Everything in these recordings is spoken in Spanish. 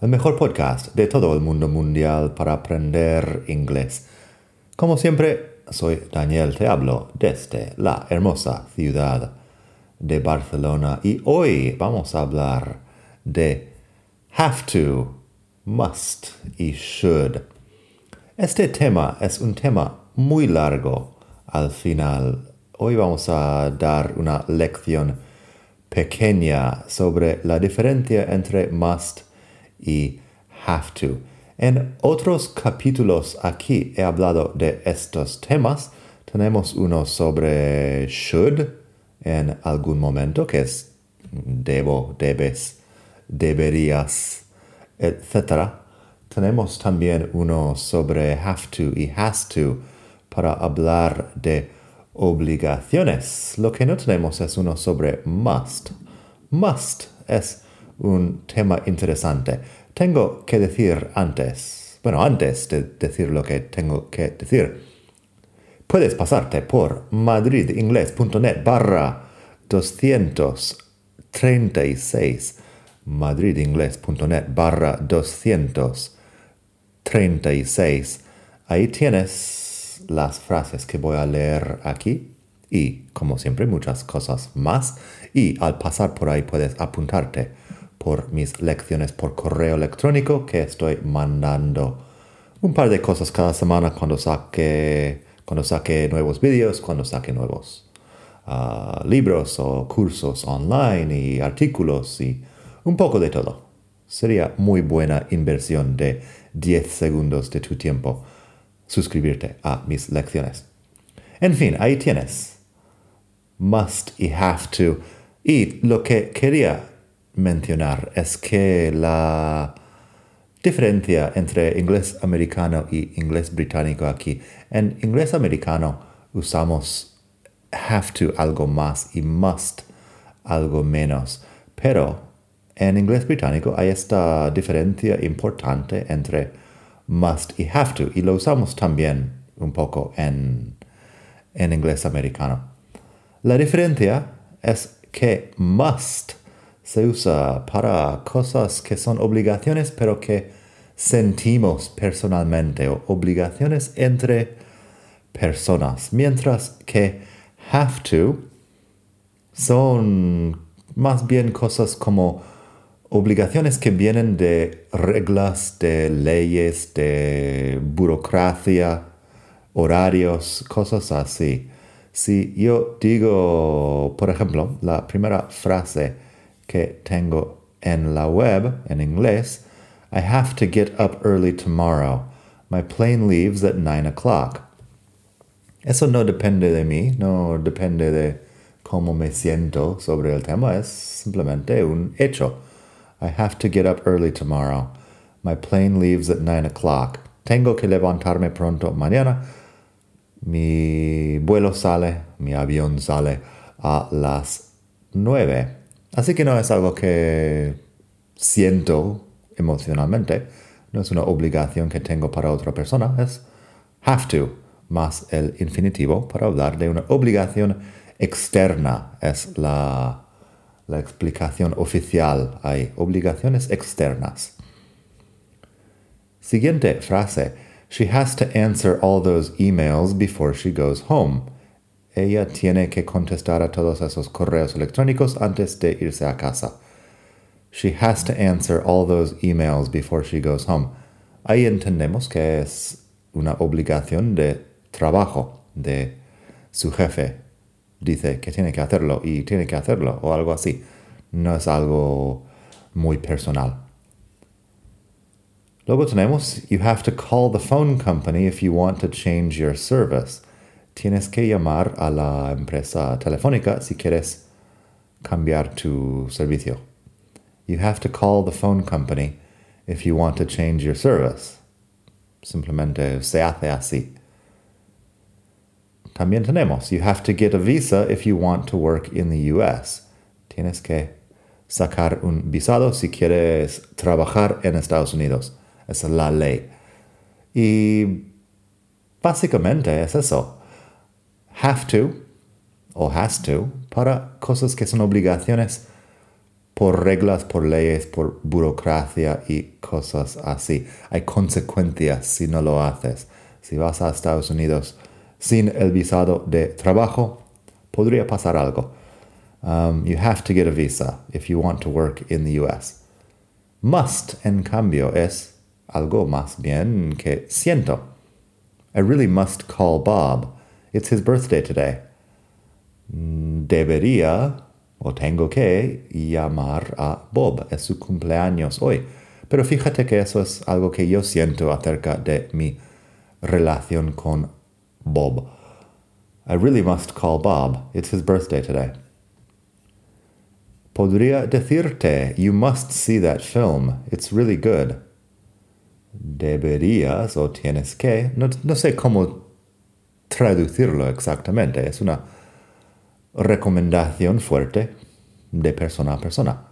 el mejor podcast de todo el mundo mundial para aprender inglés. Como siempre, soy Daniel, te hablo desde la hermosa ciudad de Barcelona y hoy vamos a hablar de have to, must y should. Este tema es un tema muy largo al final. Hoy vamos a dar una lección pequeña sobre la diferencia entre must y have to. En otros capítulos aquí he hablado de estos temas. Tenemos uno sobre should en algún momento, que es debo, debes, deberías, etc. Tenemos también uno sobre have to y has to para hablar de obligaciones. Lo que no tenemos es uno sobre must. Must es un tema interesante. Tengo que decir antes, bueno, antes de decir lo que tengo que decir, puedes pasarte por madridingles.net barra 236 madridingles.net barra 236 ahí tienes las frases que voy a leer aquí y como siempre muchas cosas más y al pasar por ahí puedes apuntarte por mis lecciones por correo electrónico que estoy mandando un par de cosas cada semana cuando saque, cuando saque nuevos vídeos, cuando saque nuevos ah, libros o cursos online y artículos y un poco de todo. Sería muy buena inversión de 10 segundos de tu tiempo suscribirte a mis lecciones. En fin, ahí tienes. Must y have to. Y lo que quería mencionar es que la diferencia entre inglés americano y inglés británico aquí, en inglés americano usamos have to algo más y must algo menos, pero en inglés británico hay esta diferencia importante entre must y have to y lo usamos también un poco en, en inglés americano. La diferencia es que must se usa para cosas que son obligaciones pero que sentimos personalmente o obligaciones entre personas, mientras que have to son más bien cosas como obligaciones que vienen de reglas, de leyes, de burocracia, horarios, cosas así. Si yo digo, por ejemplo, la primera frase, que tengo en la web en inglés, I have to get up early tomorrow. My plane leaves at 9 o'clock. Eso no depende de mí, no depende de cómo me siento sobre el tema, es simplemente un hecho. I have to get up early tomorrow. My plane leaves at 9 o'clock. Tengo que levantarme pronto mañana. Mi vuelo sale, mi avión sale a las 9. Así que no es algo que siento emocionalmente, no es una obligación que tengo para otra persona, es have to más el infinitivo para hablar de una obligación externa, es la, la explicación oficial. Hay obligaciones externas. Siguiente frase. She has to answer all those emails before she goes home ella tiene que contestar a todos esos correos electrónicos antes de irse a casa. She has to answer all those emails before she goes home. Ahí entendemos que es una obligación de trabajo de su jefe. Dice que tiene que hacerlo y tiene que hacerlo o algo así. No es algo muy personal. Luego tenemos, you have to call the phone company if you want to change your service tienes que llamar a la empresa telefónica si quieres cambiar tu servicio. You have to call the phone company if you want to change your service. Simplemente se hace así. También tenemos, you have to get a visa if you want to work in the US. Tienes que sacar un visado si quieres trabajar en Estados Unidos. Esa es la ley. Y básicamente es eso. Have to o has to para cosas que son obligaciones por reglas, por leyes, por burocracia y cosas así. Hay consecuencias si no lo haces. Si vas a Estados Unidos sin el visado de trabajo, podría pasar algo. Um, you have to get a visa if you want to work in the US. Must, en cambio, es algo más bien que siento. I really must call Bob. It's his birthday today. Debería o tengo que llamar a Bob. Es su cumpleaños hoy. Pero fíjate que eso es algo que yo siento acerca de mi relación con Bob. I really must call Bob. It's his birthday today. Podría decirte, you must see that film. It's really good. Deberías o tienes que. No, no sé cómo traducirlo exactamente. Es una recomendación fuerte de persona a persona.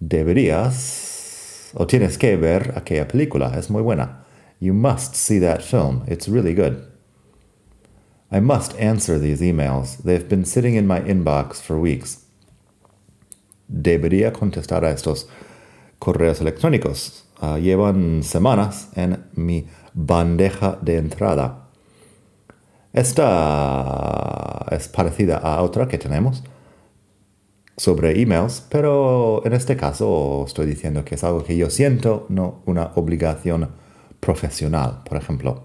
Deberías o tienes que ver aquella película, es muy buena. You must see that film, it's really good. I must answer these emails. They've been sitting in my inbox for weeks. Debería contestar a estos correos electrónicos. Uh, llevan semanas en mi bandeja de entrada. Esta es parecida a otra que tenemos sobre emails, pero en este caso estoy diciendo que es algo que yo siento, no una obligación profesional, por ejemplo.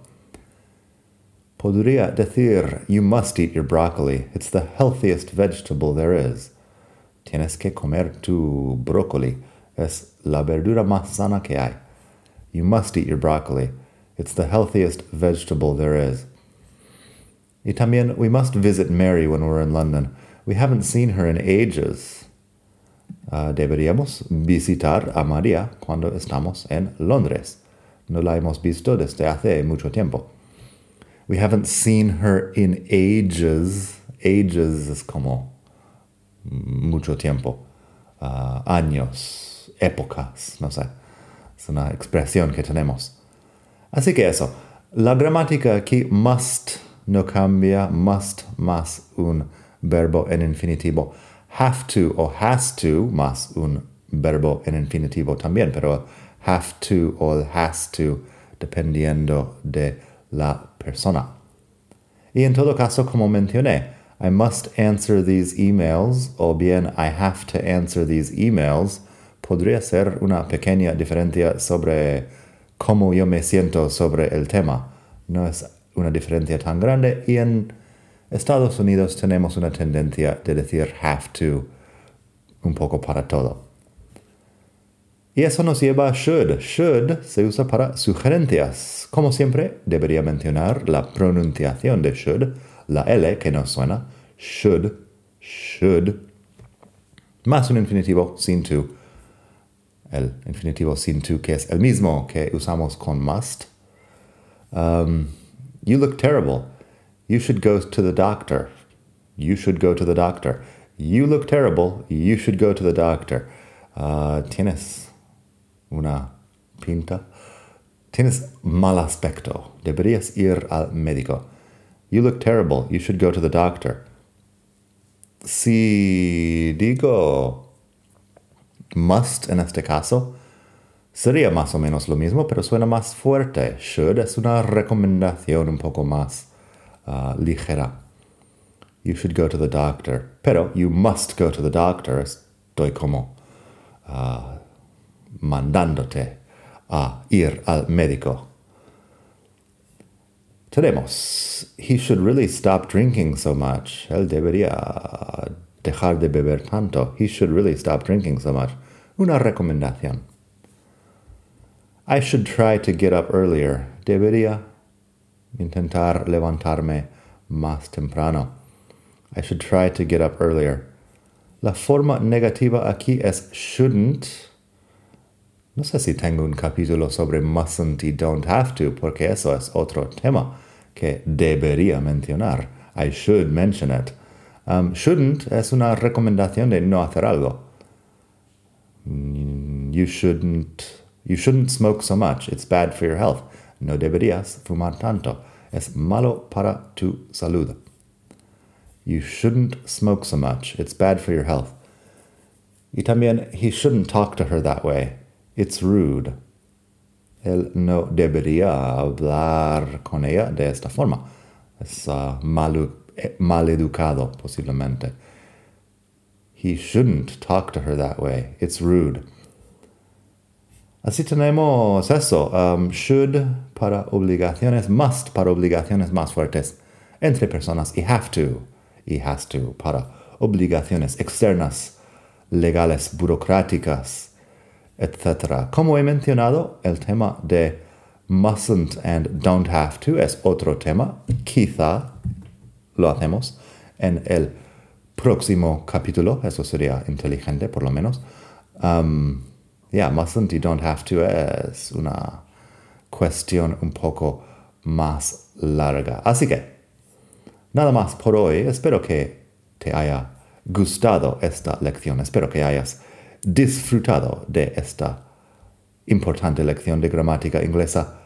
Podría decir, you must eat your broccoli. It's the healthiest vegetable there is. Tienes que comer tu brócoli. Es la verdura más sana que hay. You must eat your broccoli. It's the healthiest vegetable there is. Y también, we must visit Mary when we're in London. We haven't seen her in ages. Uh, deberíamos visitar a María cuando estamos en Londres. No la hemos visto desde hace mucho tiempo. We haven't seen her in ages. Ages es como mucho tiempo. Uh, años, épocas, no sé. Es una expresión que tenemos. Así que eso. La gramática aquí must no cambia must más un verbo en infinitivo. Have to o has to más un verbo en infinitivo también, pero have to o has to dependiendo de la persona. Y en todo caso, como mencioné, I must answer these emails o bien I have to answer these emails podría ser una pequeña diferencia sobre cómo yo me siento sobre el tema. No es una diferencia tan grande y en Estados Unidos tenemos una tendencia de decir have to un poco para todo. Y eso nos lleva a should. Should se usa para sugerencias. Como siempre, debería mencionar la pronunciación de should, la L que nos suena, should, should, más un infinitivo sin to. El infinitivo sin to que es el mismo que usamos con must. Um, you look terrible. You should go to the doctor. You should go to the doctor. You look terrible. You should go to the doctor. Uh, tienes una pinta. Tienes mal aspecto. Deberías ir al médico. You look terrible. You should go to the doctor. Si digo must en este caso, Sería más o menos lo mismo, pero suena más fuerte. Should es una recomendación un poco más uh, ligera. You should go to the doctor. Pero you must go to the doctor. Estoy como uh, mandándote a ir al médico. Tenemos. He should really stop drinking so much. Él debería dejar de beber tanto. He should really stop drinking so much. Una recomendación. I should try to get up earlier. Debería intentar levantarme más temprano. I should try to get up earlier. La forma negativa aquí es shouldn't. No sé si tengo un capítulo sobre mustn't y don't have to, porque eso es otro tema que debería mencionar. I should mention it. Um, shouldn't es una recomendación de no hacer algo. Mm, you shouldn't, you shouldn't smoke so much. It's bad for your health. No deberías fumar tanto. Es malo para tu salud. You shouldn't smoke so much. It's bad for your health. Y también, he shouldn't talk to her that way. It's rude. Él no debería hablar con ella de esta forma. Es uh, mal, mal educado, posiblemente. He shouldn't talk to her that way. It's rude. Así tenemos eso. Um, should para obligaciones, must para obligaciones más fuertes entre personas y have to y has to para obligaciones externas, legales, burocráticas, etc. Como he mencionado, el tema de mustn't and don't have to es otro tema. Quizá lo hacemos en el próximo capítulo. Eso sería inteligente, por lo menos. Um, yeah, mustn't y don't have to es una cuestión un poco más larga. Así que, nada más por hoy. Espero que te haya gustado esta lección. Espero que hayas disfrutado de esta importante lección de gramática inglesa.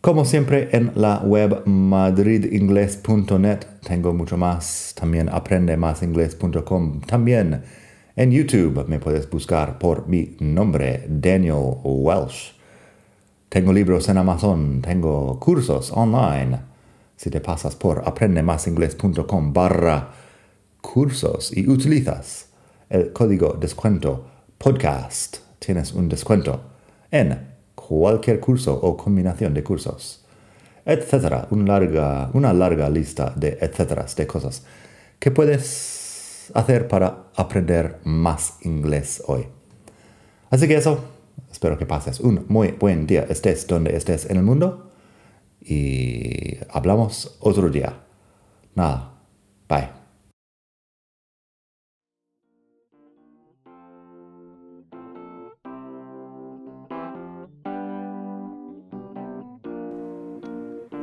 Como siempre en la web madridingles.net tengo mucho más, también aprendemasingles.com, también en YouTube me puedes buscar por mi nombre, Daniel Welsh. Tengo libros en Amazon, tengo cursos online. Si te pasas por aprendemasingles.com barra cursos y utilizas el código descuento podcast, tienes un descuento en cualquier curso o combinación de cursos, etcétera, una larga, una larga lista de etcéteras de cosas que hacer para aprender más inglés hoy. Así que eso, espero que pases un muy buen día, estés donde estés en el mundo y hablamos otro día. Nada, bye.